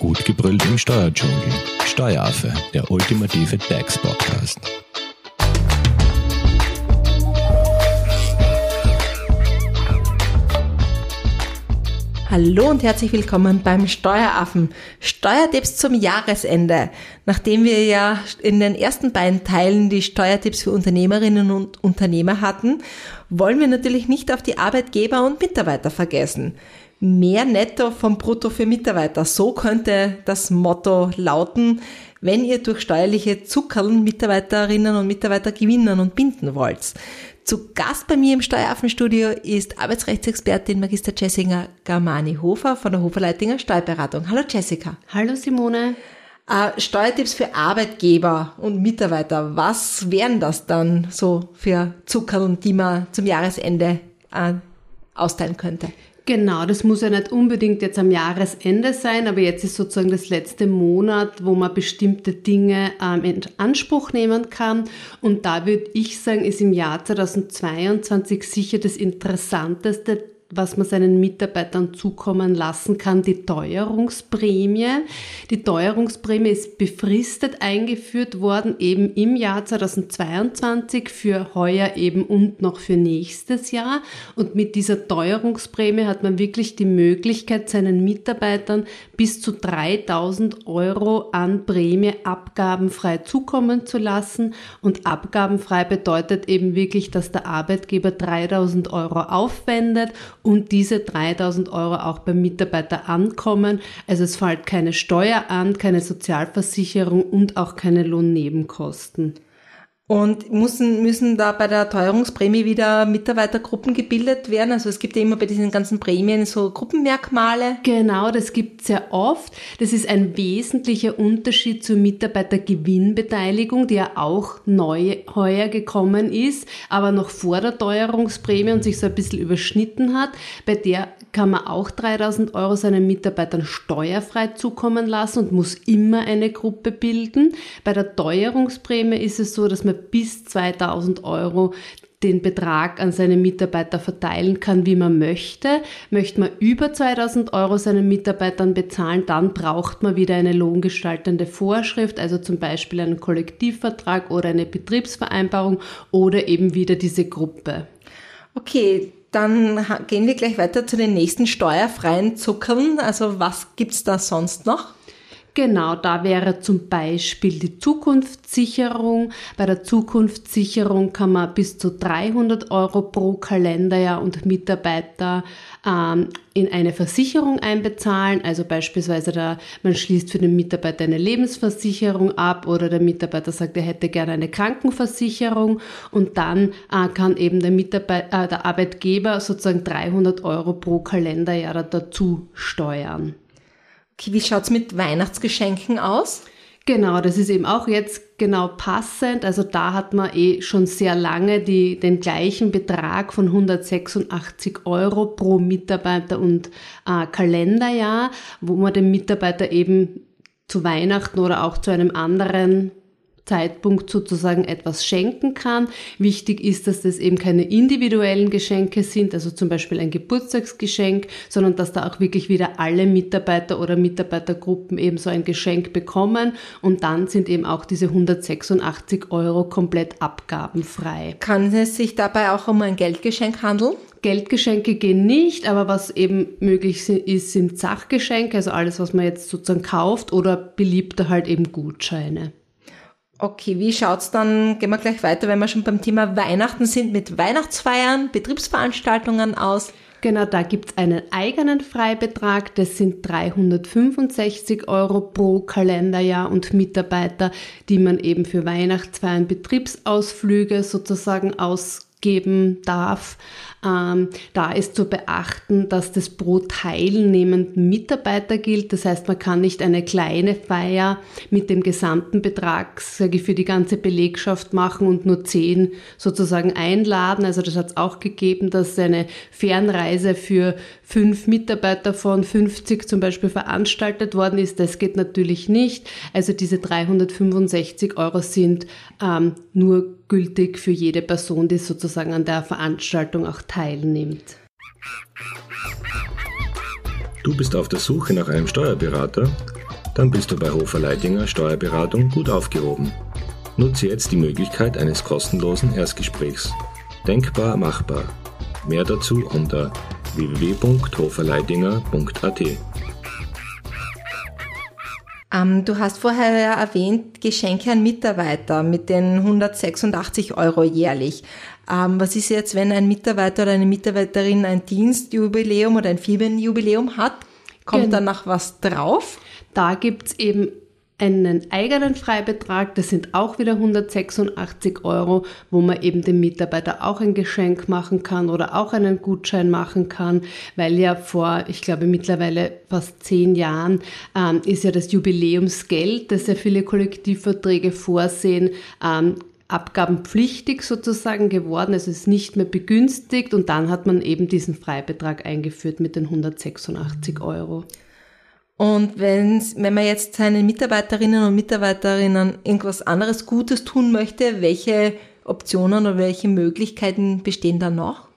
Gut gebrüllt im Steuerdschungel. Steueraffe, der ultimative DAX-Podcast. Hallo und herzlich willkommen beim Steueraffen. Steuertipps zum Jahresende. Nachdem wir ja in den ersten beiden Teilen die Steuertipps für Unternehmerinnen und Unternehmer hatten, wollen wir natürlich nicht auf die Arbeitgeber und Mitarbeiter vergessen mehr Netto vom Brutto für Mitarbeiter. So könnte das Motto lauten, wenn ihr durch steuerliche Zuckerln Mitarbeiterinnen und Mitarbeiter gewinnen und binden wollt. Zu Gast bei mir im Steueraffenstudio ist Arbeitsrechtsexpertin Magister Jessica Garmani-Hofer von der Hoferleitinger Steuerberatung. Hallo Jessica. Hallo Simone. Äh, Steuertipps für Arbeitgeber und Mitarbeiter. Was wären das dann so für Zuckerln, die man zum Jahresende äh, austeilen könnte? Genau, das muss ja nicht unbedingt jetzt am Jahresende sein, aber jetzt ist sozusagen das letzte Monat, wo man bestimmte Dinge ähm, in Anspruch nehmen kann. Und da würde ich sagen, ist im Jahr 2022 sicher das Interessanteste was man seinen Mitarbeitern zukommen lassen kann, die Teuerungsprämie. Die Teuerungsprämie ist befristet eingeführt worden, eben im Jahr 2022 für heuer eben und noch für nächstes Jahr. Und mit dieser Teuerungsprämie hat man wirklich die Möglichkeit, seinen Mitarbeitern bis zu 3000 Euro an Prämie abgabenfrei zukommen zu lassen. Und abgabenfrei bedeutet eben wirklich, dass der Arbeitgeber 3000 Euro aufwendet und diese 3000 Euro auch beim Mitarbeiter ankommen. Also es fällt keine Steuer an, keine Sozialversicherung und auch keine Lohnnebenkosten. Und müssen, müssen da bei der Teuerungsprämie wieder Mitarbeitergruppen gebildet werden? Also es gibt ja immer bei diesen ganzen Prämien so Gruppenmerkmale. Genau, das gibt es sehr oft. Das ist ein wesentlicher Unterschied zur Mitarbeitergewinnbeteiligung, die ja auch neu heuer gekommen ist, aber noch vor der Teuerungsprämie und sich so ein bisschen überschnitten hat. Bei der kann man auch 3000 Euro seinen Mitarbeitern steuerfrei zukommen lassen und muss immer eine Gruppe bilden. Bei der Teuerungsprämie ist es so, dass man bis 2000 Euro den Betrag an seine Mitarbeiter verteilen kann, wie man möchte. Möchte man über 2000 Euro seinen Mitarbeitern bezahlen, dann braucht man wieder eine lohngestaltende Vorschrift, also zum Beispiel einen Kollektivvertrag oder eine Betriebsvereinbarung oder eben wieder diese Gruppe. Okay, dann gehen wir gleich weiter zu den nächsten steuerfreien Zuckern. Also was gibt's da sonst noch? Genau, da wäre zum Beispiel die Zukunftssicherung. Bei der Zukunftssicherung kann man bis zu 300 Euro pro Kalenderjahr und Mitarbeiter ähm, in eine Versicherung einbezahlen. Also beispielsweise da, man schließt für den Mitarbeiter eine Lebensversicherung ab oder der Mitarbeiter sagt, er hätte gerne eine Krankenversicherung und dann äh, kann eben der, Mitarbeiter, äh, der Arbeitgeber sozusagen 300 Euro pro Kalenderjahr dazu steuern. Wie schaut's mit Weihnachtsgeschenken aus? Genau, das ist eben auch jetzt genau passend. Also da hat man eh schon sehr lange die, den gleichen Betrag von 186 Euro pro Mitarbeiter und äh, Kalenderjahr, wo man dem Mitarbeiter eben zu Weihnachten oder auch zu einem anderen Zeitpunkt sozusagen etwas schenken kann. Wichtig ist, dass das eben keine individuellen Geschenke sind, also zum Beispiel ein Geburtstagsgeschenk, sondern dass da auch wirklich wieder alle Mitarbeiter oder Mitarbeitergruppen eben so ein Geschenk bekommen und dann sind eben auch diese 186 Euro komplett abgabenfrei. Kann es sich dabei auch um ein Geldgeschenk handeln? Geldgeschenke gehen nicht, aber was eben möglich ist, sind Sachgeschenke, also alles, was man jetzt sozusagen kauft oder beliebter halt eben Gutscheine. Okay, wie schaut's dann, gehen wir gleich weiter, wenn wir schon beim Thema Weihnachten sind, mit Weihnachtsfeiern, Betriebsveranstaltungen aus? Genau, da gibt's einen eigenen Freibetrag, das sind 365 Euro pro Kalenderjahr und Mitarbeiter, die man eben für Weihnachtsfeiern, Betriebsausflüge sozusagen ausgeben darf. Ähm, da ist zu beachten, dass das pro teilnehmenden Mitarbeiter gilt. Das heißt, man kann nicht eine kleine Feier mit dem gesamten Betrag sage ich, für die ganze Belegschaft machen und nur zehn sozusagen einladen. Also das hat es auch gegeben, dass eine Fernreise für fünf Mitarbeiter von 50 zum Beispiel veranstaltet worden ist. Das geht natürlich nicht. Also diese 365 Euro sind ähm, nur gültig für jede Person, die sozusagen an der Veranstaltung auch teilnimmt. Du bist auf der Suche nach einem Steuerberater? Dann bist du bei Hofer Leidinger Steuerberatung gut aufgehoben. Nutze jetzt die Möglichkeit eines kostenlosen Erstgesprächs. Denkbar machbar. Mehr dazu unter www.hoferleidinger.at. Ähm, du hast vorher ja erwähnt, Geschenke an Mitarbeiter mit den 186 Euro jährlich. Ähm, was ist jetzt, wenn ein Mitarbeiter oder eine Mitarbeiterin ein Dienstjubiläum oder ein Firmenjubiläum hat? Kommt Genau. dann noch was drauf? Da gibt's eben einen eigenen Freibetrag, das sind auch wieder 186 Euro, wo man eben dem Mitarbeiter auch ein Geschenk machen kann oder auch einen Gutschein machen kann, weil ja vor, ich glaube mittlerweile fast zehn Jahren, ähm, ist ja das Jubiläumsgeld, das ja viele Kollektivverträge vorsehen, ähm, abgabenpflichtig sozusagen geworden, also es ist nicht mehr begünstigt und dann hat man eben diesen Freibetrag eingeführt mit den 186 Euro. Und wenn man jetzt seinen Mitarbeiterinnen und Mitarbeiterinnen irgendwas anderes Gutes tun möchte, welche Optionen oder welche Möglichkeiten bestehen da noch?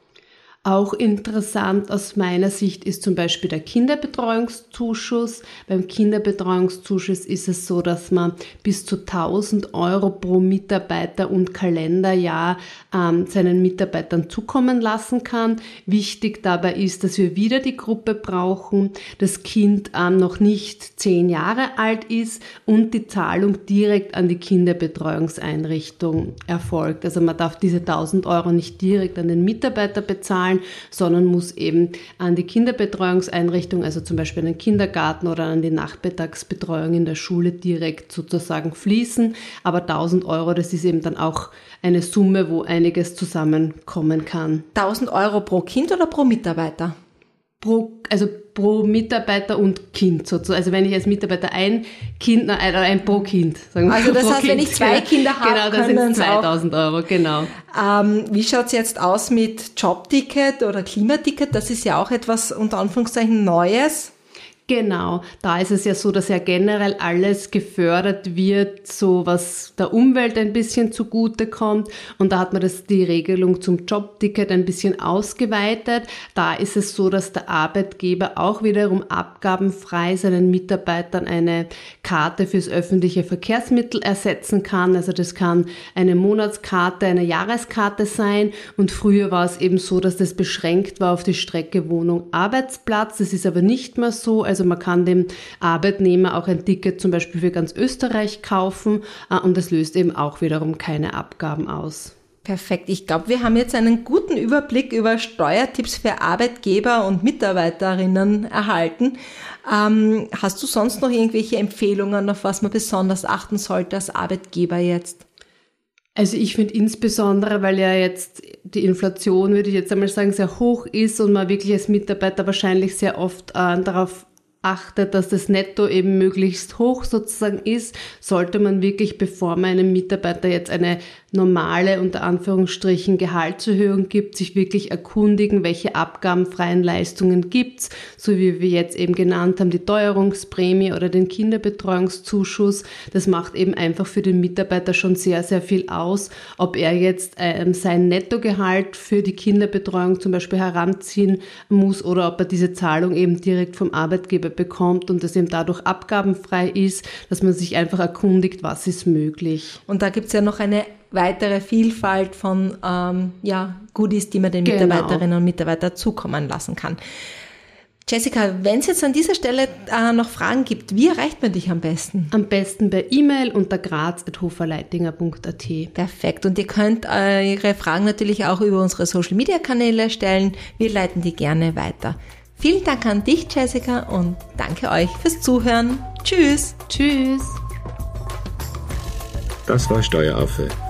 Auch interessant aus meiner Sicht ist zum Beispiel der Kinderbetreuungszuschuss. Beim Kinderbetreuungszuschuss ist es so, dass man bis zu 1000 Euro pro Mitarbeiter und Kalenderjahr ähm, seinen Mitarbeitern zukommen lassen kann. Wichtig dabei ist, dass wir wieder die Gruppe brauchen, das Kind ähm, noch nicht zehn Jahre alt ist und die Zahlung direkt an die Kinderbetreuungseinrichtung erfolgt. Also man darf diese 1000 Euro nicht direkt an den Mitarbeiter bezahlen, sondern muss eben an die Kinderbetreuungseinrichtung, also zum Beispiel an den Kindergarten oder an die Nachmittagsbetreuung in der Schule direkt sozusagen fließen. Aber 1000 Euro, das ist eben dann auch eine Summe, wo einiges zusammenkommen kann. 1000 Euro pro Kind oder pro Mitarbeiter? Pro, also pro Mitarbeiter und Kind sozusagen. Also wenn ich als Mitarbeiter ein Kind, nein, oder ein pro Kind, sagen wir Also das heißt, wenn Kind. ich zwei Kinder habe, genau, das sind auch- 2000 Euro, genau. Ähm, wie schaut's jetzt aus mit Jobticket oder Klimaticket? Das ist ja auch etwas unter Anführungszeichen Neues. Genau, da ist es ja so, dass ja generell alles gefördert wird, so was der Umwelt ein bisschen zugute kommt. Und da hat man das, die Regelung zum Jobticket ein bisschen ausgeweitet. Da ist es so, dass der Arbeitgeber auch wiederum abgabenfrei seinen Mitarbeitern eine Karte fürs öffentliche Verkehrsmittel ersetzen kann. Also das kann eine Monatskarte, eine Jahreskarte sein. Und früher war es eben so, dass das beschränkt war auf die Strecke Wohnung, Arbeitsplatz. Das ist aber nicht mehr so. Also man kann dem Arbeitnehmer auch ein Ticket zum Beispiel für ganz Österreich kaufen äh, und das löst eben auch wiederum keine Abgaben aus. Perfekt. Ich glaube, wir haben jetzt einen guten Überblick über Steuertipps für Arbeitgeber und Mitarbeiterinnen erhalten. Ähm, hast du sonst noch irgendwelche Empfehlungen, auf was man besonders achten sollte als Arbeitgeber jetzt? Also ich finde insbesondere, weil ja jetzt die Inflation, würde ich jetzt einmal sagen, sehr hoch ist und man wirklich als Mitarbeiter wahrscheinlich sehr oft äh, darauf achtet, dass das Netto eben möglichst hoch sozusagen ist, sollte man wirklich, bevor man einem Mitarbeiter jetzt eine normale, unter Anführungsstrichen, Gehaltserhöhung gibt, sich wirklich erkundigen, welche abgabenfreien Leistungen gibt's, so wie wir jetzt eben genannt haben, die Teuerungsprämie oder den Kinderbetreuungszuschuss. Das macht eben einfach für den Mitarbeiter schon sehr, sehr viel aus, ob er jetzt ähm, sein Nettogehalt für die Kinderbetreuung zum Beispiel heranziehen muss oder ob er diese Zahlung eben direkt vom Arbeitgeber bekommt und das eben dadurch abgabenfrei ist, dass man sich einfach erkundigt, was ist möglich. Und da gibt's ja noch eine weitere Vielfalt von ähm, ja, Goodies, die man den Genau. Mitarbeiterinnen und Mitarbeitern zukommen lassen kann. Jessica, wenn es jetzt an dieser Stelle äh, noch Fragen gibt, wie erreicht man dich am besten? Am besten per E-Mail unter graz.hoferleitinger.at. Perfekt. Und ihr könnt eure Fragen natürlich auch über unsere Social Media Kanäle stellen. Wir leiten die gerne weiter. Vielen Dank an dich, Jessica, und danke euch fürs Zuhören. Tschüss. Tschüss! Das war Steueraffe.